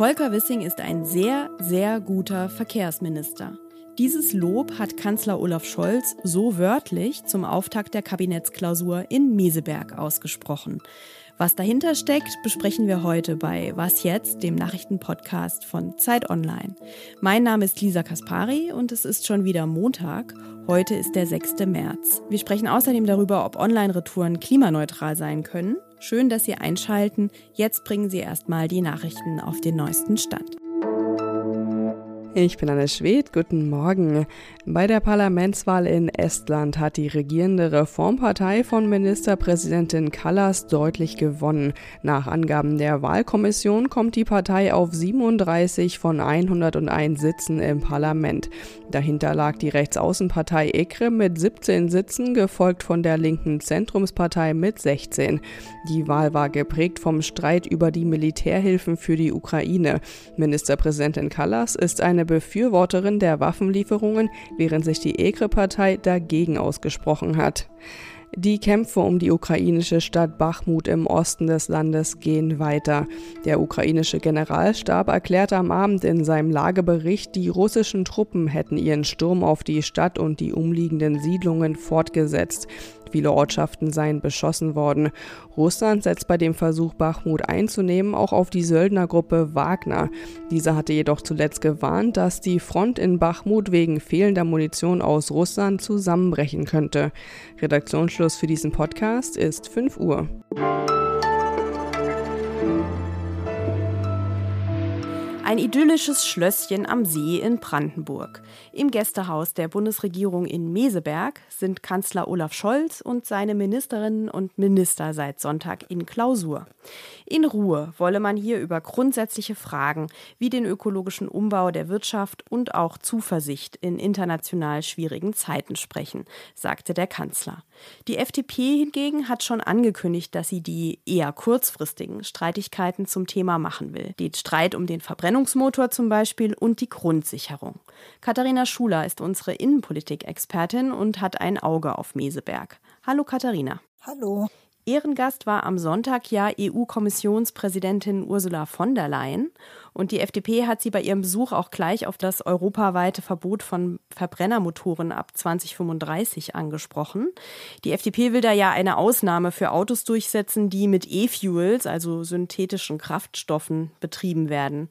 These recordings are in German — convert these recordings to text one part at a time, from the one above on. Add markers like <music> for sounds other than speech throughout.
Volker Wissing ist ein sehr, sehr guter Verkehrsminister. Dieses Lob hat Kanzler Olaf Scholz so wörtlich zum Auftakt der Kabinettsklausur in Meseberg ausgesprochen. Was dahinter steckt, besprechen wir heute bei Was jetzt, dem Nachrichtenpodcast von Zeit Online. Mein Name ist Lisa Kaspari und es ist schon wieder Montag. Heute ist der 6. März. Wir sprechen außerdem darüber, ob Online-Retouren klimaneutral sein können. Schön, dass Sie einschalten. Jetzt bringen Sie erstmal die Nachrichten auf den neuesten Stand. Ich bin Anne Schwed, guten Morgen. Bei der Parlamentswahl in Estland hat die regierende Reformpartei von Ministerpräsidentin Kallas deutlich gewonnen. Nach Angaben der Wahlkommission kommt die Partei auf 37 von 101 Sitzen im Parlament. Dahinter lag die Rechtsaußenpartei EKRE mit 17 Sitzen, gefolgt von der linken Zentrumspartei mit 16. Die Wahl war geprägt vom Streit über die Militärhilfen für die Ukraine. Ministerpräsidentin Kallas ist eine eine Befürworterin der Waffenlieferungen, während sich die EKRE-Partei dagegen ausgesprochen hat. Die Kämpfe um die ukrainische Stadt Bachmut im Osten des Landes gehen weiter. Der ukrainische Generalstab erklärte am Abend in seinem Lagebericht, die russischen Truppen hätten ihren Sturm auf die Stadt und die umliegenden Siedlungen fortgesetzt. Viele Ortschaften seien beschossen worden. Russland setzt bei dem Versuch, Bachmut einzunehmen, auch auf die Söldnergruppe Wagner. Diese hatte jedoch zuletzt gewarnt, dass die Front in Bachmut wegen fehlender Munition aus Russland zusammenbrechen könnte. Redaktionsschluss für diesen Podcast ist 5 Uhr. Ein idyllisches Schlösschen am See in Brandenburg. Im Gästehaus der Bundesregierung in Meseberg sind Kanzler Olaf Scholz und seine Ministerinnen und Minister seit Sonntag in Klausur. In Ruhe wolle man hier über grundsätzliche Fragen wie den ökologischen Umbau der Wirtschaft und auch Zuversicht in international schwierigen Zeiten sprechen, sagte der Kanzler. Die FDP hingegen hat schon angekündigt, dass sie die eher kurzfristigen Streitigkeiten zum Thema machen will. Den Streit um den Verbrennungsmotor zum Beispiel und die Grundsicherung. Katharina Schuler ist unsere Innenpolitik-Expertin und hat ein Auge auf Meseberg. Hallo Katharina. Hallo. Ehrengast war am Sonntag ja EU-Kommissionspräsidentin Ursula von der Leyen. Und die FDP hat sie bei ihrem Besuch auch gleich auf das europaweite Verbot von Verbrennermotoren ab 2035 angesprochen. Die FDP will da ja eine Ausnahme für Autos durchsetzen, die mit E-Fuels, also synthetischen Kraftstoffen, betrieben werden.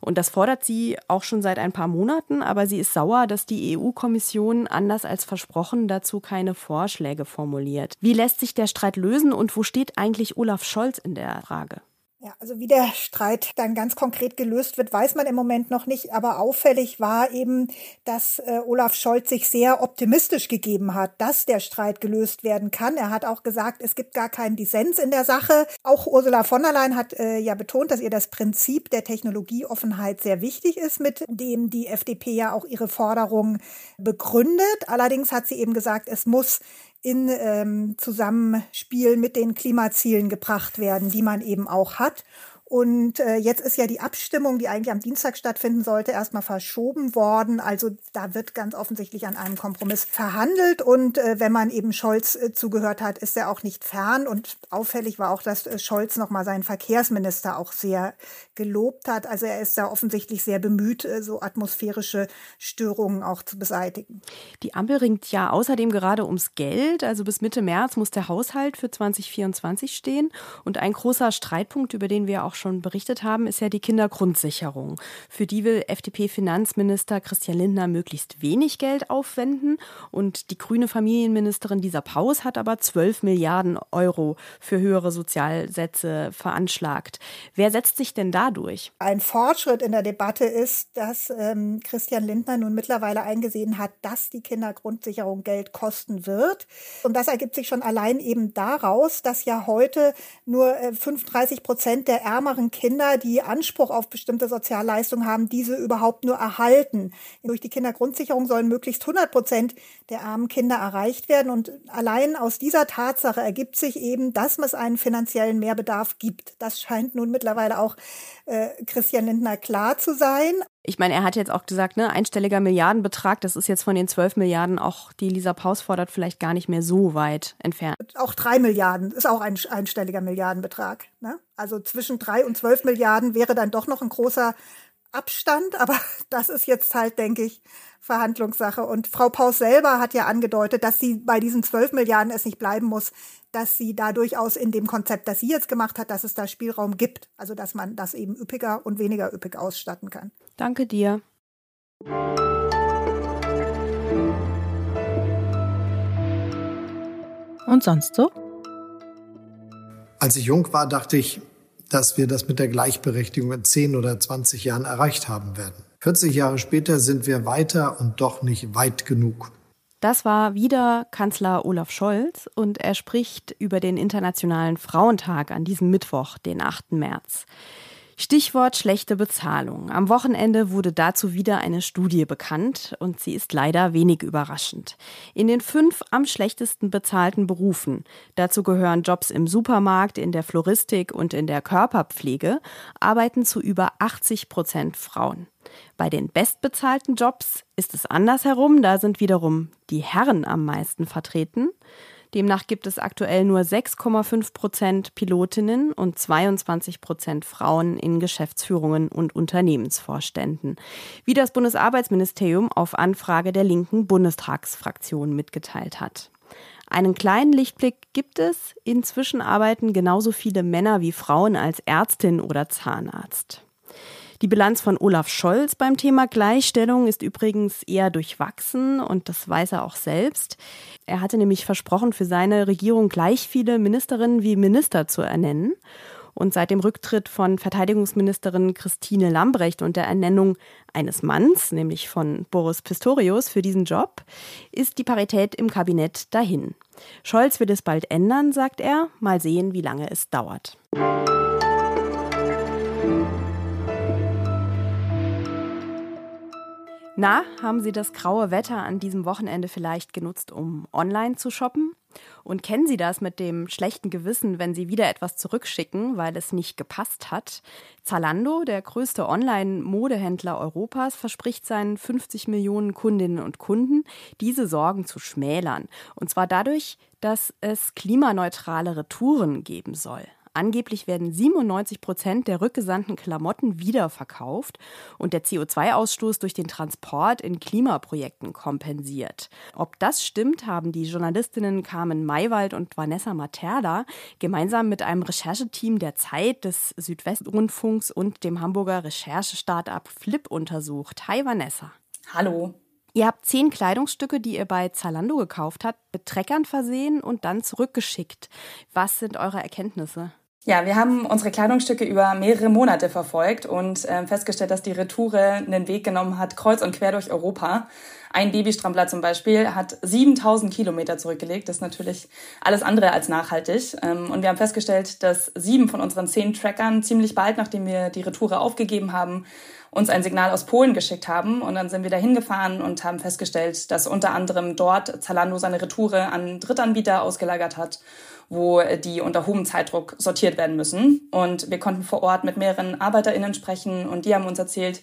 Und das fordert sie auch schon seit ein paar Monaten, aber sie ist sauer, dass die EU-Kommission anders als versprochen dazu keine Vorschläge formuliert. Wie lässt sich der Streit lösen und wo steht eigentlich Olaf Scholz in der Frage? Ja, also wie der Streit dann ganz konkret gelöst wird, weiß man im Moment noch nicht. Aber auffällig war eben, dass äh, Olaf Scholz sich sehr optimistisch gegeben hat, dass der Streit gelöst werden kann. Er hat auch gesagt, es gibt gar keinen Dissens in der Sache. Auch Ursula von der Leyen hat äh, ja betont, dass ihr das Prinzip der Technologieoffenheit sehr wichtig ist, mit dem die FDP ja auch ihre Forderungen begründet. Allerdings hat sie eben gesagt, es muss in ähm, Zusammenspiel mit den Klimazielen gebracht werden, die man eben auch hat. Und äh, jetzt ist ja die Abstimmung, die eigentlich am Dienstag stattfinden sollte, erstmal verschoben worden. Also da wird ganz offensichtlich an einem Kompromiss verhandelt. Und äh, wenn man eben Scholz äh, zugehört hat, ist er auch nicht fern. Und auffällig war auch, dass äh, Scholz nochmal seinen Verkehrsminister auch sehr gelobt hat. Also er ist da offensichtlich sehr bemüht, äh, so atmosphärische Störungen auch zu beseitigen. Die Ampel ringt ja außerdem gerade ums Geld. Also bis Mitte März muss der Haushalt für 2024 stehen. Und ein großer Streitpunkt, über den wir auch schon berichtet haben, ist ja die Kindergrundsicherung. Für die will FDP-Finanzminister Christian Lindner möglichst wenig Geld aufwenden. Und die grüne Familienministerin Lisa Paus hat aber 12 Milliarden Euro für höhere Sozialsätze veranschlagt. Wer setzt sich denn da durch? Ein Fortschritt in der Debatte ist, dass ähm, Christian Lindner nun mittlerweile eingesehen hat, dass die Kindergrundsicherung Geld kosten wird. Und das ergibt sich schon allein eben daraus, dass ja heute nur äh, 35 Prozent der ärmeren ärmeren Kinder, die Anspruch auf bestimmte Sozialleistungen haben, diese überhaupt nur erhalten. Durch die Kindergrundsicherung sollen möglichst 100 Prozent der armen Kinder erreicht werden. Und allein aus dieser Tatsache ergibt sich eben, dass es einen finanziellen Mehrbedarf gibt. Das scheint nun mittlerweile auch äh, Christian Lindner klar zu sein. Ich meine, er hat jetzt auch gesagt, ne, einstelliger Milliardenbetrag, das ist jetzt von den 12 Milliarden auch, die Lisa Paus fordert, vielleicht gar nicht mehr so weit entfernt. Auch drei Milliarden ist auch ein einstelliger Milliardenbetrag. Ne? Also zwischen drei und zwölf Milliarden wäre dann doch noch ein großer Abstand, aber <laughs> das ist jetzt halt, denke ich, Verhandlungssache. Und Frau Paus selber hat ja angedeutet, dass sie bei diesen zwölf Milliarden es nicht bleiben muss, dass sie da durchaus in dem Konzept, das sie jetzt gemacht hat, dass es da Spielraum gibt. Also dass man das eben üppiger und weniger üppig ausstatten kann. Danke dir. Und sonst so? Als ich jung war, dachte ich, dass wir das mit der Gleichberechtigung in 10 oder 20 Jahren erreicht haben werden. 40 Jahre später sind wir weiter und doch nicht weit genug. Das war wieder Kanzler Olaf Scholz und er spricht über den Internationalen Frauentag an diesem Mittwoch, den 8. März. Stichwort schlechte Bezahlung. Am Wochenende wurde dazu wieder eine Studie bekannt und sie ist leider wenig überraschend. In den fünf am schlechtesten bezahlten Berufen, dazu gehören Jobs im Supermarkt, in der Floristik und in der Körperpflege, arbeiten zu über 80 Prozent Frauen. Bei den bestbezahlten Jobs ist es andersherum, da sind wiederum die Herren am meisten vertreten. Demnach gibt es aktuell nur 6,5 Prozent Pilotinnen und 22 Prozent Frauen in Geschäftsführungen und Unternehmensvorständen, wie das Bundesarbeitsministerium auf Anfrage der linken Bundestagsfraktion mitgeteilt hat. Einen kleinen Lichtblick gibt es. Inzwischen arbeiten genauso viele Männer wie Frauen als Ärztin oder Zahnarzt. Die Bilanz von Olaf Scholz beim Thema Gleichstellung ist übrigens eher durchwachsen und das weiß er auch selbst. Er hatte nämlich versprochen, für seine Regierung gleich viele Ministerinnen wie Minister zu ernennen. Und seit dem Rücktritt von Verteidigungsministerin Christine Lambrecht und der Ernennung eines Manns, nämlich von Boris Pistorius, für diesen Job, ist die Parität im Kabinett dahin. Scholz wird es bald ändern, sagt er. Mal sehen, wie lange es dauert. Na, haben Sie das graue Wetter an diesem Wochenende vielleicht genutzt, um online zu shoppen? Und kennen Sie das mit dem schlechten Gewissen, wenn Sie wieder etwas zurückschicken, weil es nicht gepasst hat? Zalando, der größte Online-Modehändler Europas, verspricht seinen 50 Millionen Kundinnen und Kunden, diese Sorgen zu schmälern. Und zwar dadurch, dass es klimaneutrale Retouren geben soll. Angeblich werden 97 Prozent der rückgesandten Klamotten wiederverkauft und der CO2-Ausstoß durch den Transport in Klimaprojekten kompensiert. Ob das stimmt, haben die Journalistinnen Carmen Maywald und Vanessa Materla gemeinsam mit einem Rechercheteam der Zeit, des Südwestrundfunks und dem Hamburger Recherche-Startup Flip untersucht. Hi Vanessa. Hallo. Ihr habt zehn Kleidungsstücke, die ihr bei Zalando gekauft habt, mit Treckern versehen und dann zurückgeschickt. Was sind eure Erkenntnisse? Ja, wir haben unsere Kleidungsstücke über mehrere Monate verfolgt und äh, festgestellt, dass die Retoure einen Weg genommen hat, kreuz und quer durch Europa. Ein Babystrampler zum Beispiel hat 7000 Kilometer zurückgelegt. Das ist natürlich alles andere als nachhaltig. Ähm, und wir haben festgestellt, dass sieben von unseren zehn Trackern ziemlich bald, nachdem wir die Retoure aufgegeben haben, uns ein Signal aus Polen geschickt haben. Und dann sind wir da hingefahren und haben festgestellt, dass unter anderem dort Zalando seine Retoure an Drittanbieter ausgelagert hat wo die unter hohem Zeitdruck sortiert werden müssen. Und wir konnten vor Ort mit mehreren ArbeiterInnen sprechen und die haben uns erzählt,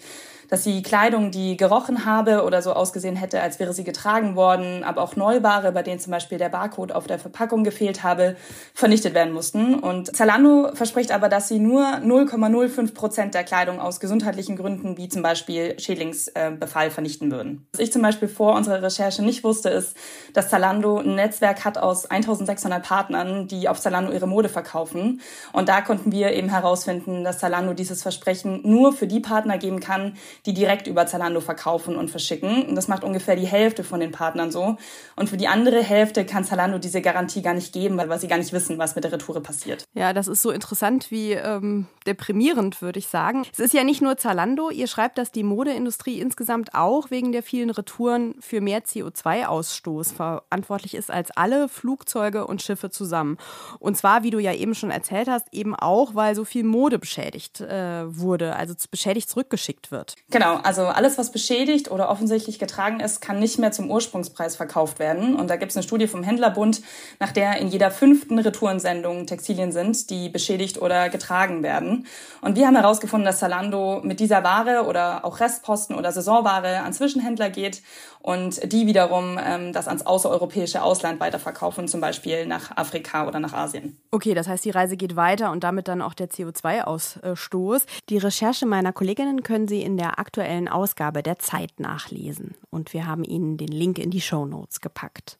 dass die Kleidung, die gerochen habe oder so ausgesehen hätte, als wäre sie getragen worden, aber auch Neuware, bei denen zum Beispiel der Barcode auf der Verpackung gefehlt habe, vernichtet werden mussten. Und Zalando verspricht aber, dass sie nur 0,05 Prozent der Kleidung aus gesundheitlichen Gründen, wie zum Beispiel Schädlingsbefall, vernichten würden. Was ich zum Beispiel vor unserer Recherche nicht wusste, ist, dass Zalando ein Netzwerk hat aus 1600 Partnern, die auf Zalando ihre Mode verkaufen. Und da konnten wir eben herausfinden, dass Zalando dieses Versprechen nur für die Partner geben kann, die direkt über Zalando verkaufen und verschicken. Und das macht ungefähr die Hälfte von den Partnern so. Und für die andere Hälfte kann Zalando diese Garantie gar nicht geben, weil, sie gar nicht wissen, was mit der Retoure passiert. Ja, das ist so interessant wie ähm, deprimierend, würde ich sagen. Es ist ja nicht nur Zalando. Ihr schreibt, dass die Modeindustrie insgesamt auch wegen der vielen Retouren für mehr CO2-Ausstoß verantwortlich ist als alle Flugzeuge und Schiffe zusammen. Und zwar, wie du ja eben schon erzählt hast, eben auch, weil so viel Mode beschädigt äh, wurde, also beschädigt zurückgeschickt wird. Genau, also alles, was beschädigt oder offensichtlich getragen ist, kann nicht mehr zum Ursprungspreis verkauft werden. Und da gibt es eine Studie vom Händlerbund, nach der in jeder fünften Retourensendung Textilien sind, die beschädigt oder getragen werden. Und wir haben herausgefunden, dass Zalando mit dieser Ware oder auch Restposten oder Saisonware an Zwischenhändler geht und die wiederum ähm, das ans außereuropäische Ausland weiterverkaufen, zum Beispiel nach Afrika oder nach Asien. Okay, das heißt, die Reise geht weiter und damit dann auch der CO2-Ausstoß. Die Recherche meiner Kolleginnen können Sie in der aktuellen Ausgabe der Zeit nachlesen. Und wir haben Ihnen den Link in die Show Notes gepackt.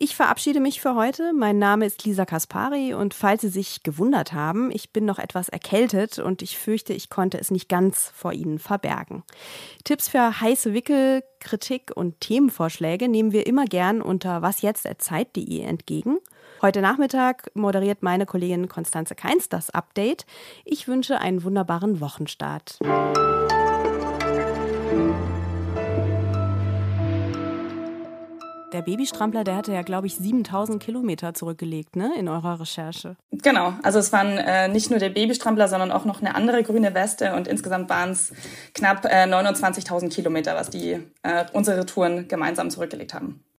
Ich verabschiede mich für heute. Mein Name ist Lisa Kaspari und falls Sie sich gewundert haben, ich bin noch etwas erkältet und ich fürchte, ich konnte es nicht ganz vor Ihnen verbergen. Tipps für heiße Wickel, Kritik und Themenvorschläge nehmen wir immer gern unter wasjetzt.zeit.de entgegen. Heute Nachmittag moderiert meine Kollegin Konstanze Keins das Update. Ich wünsche einen wunderbaren Wochenstart. Der Babystrampler, der hatte ja, glaube ich, 7000 Kilometer zurückgelegt, ne, in eurer Recherche. Genau, also es waren äh, nicht nur der Babystrampler, sondern auch noch eine andere grüne Weste und insgesamt waren es knapp äh, 29.000 Kilometer, was die äh, unsere Touren gemeinsam zurückgelegt haben.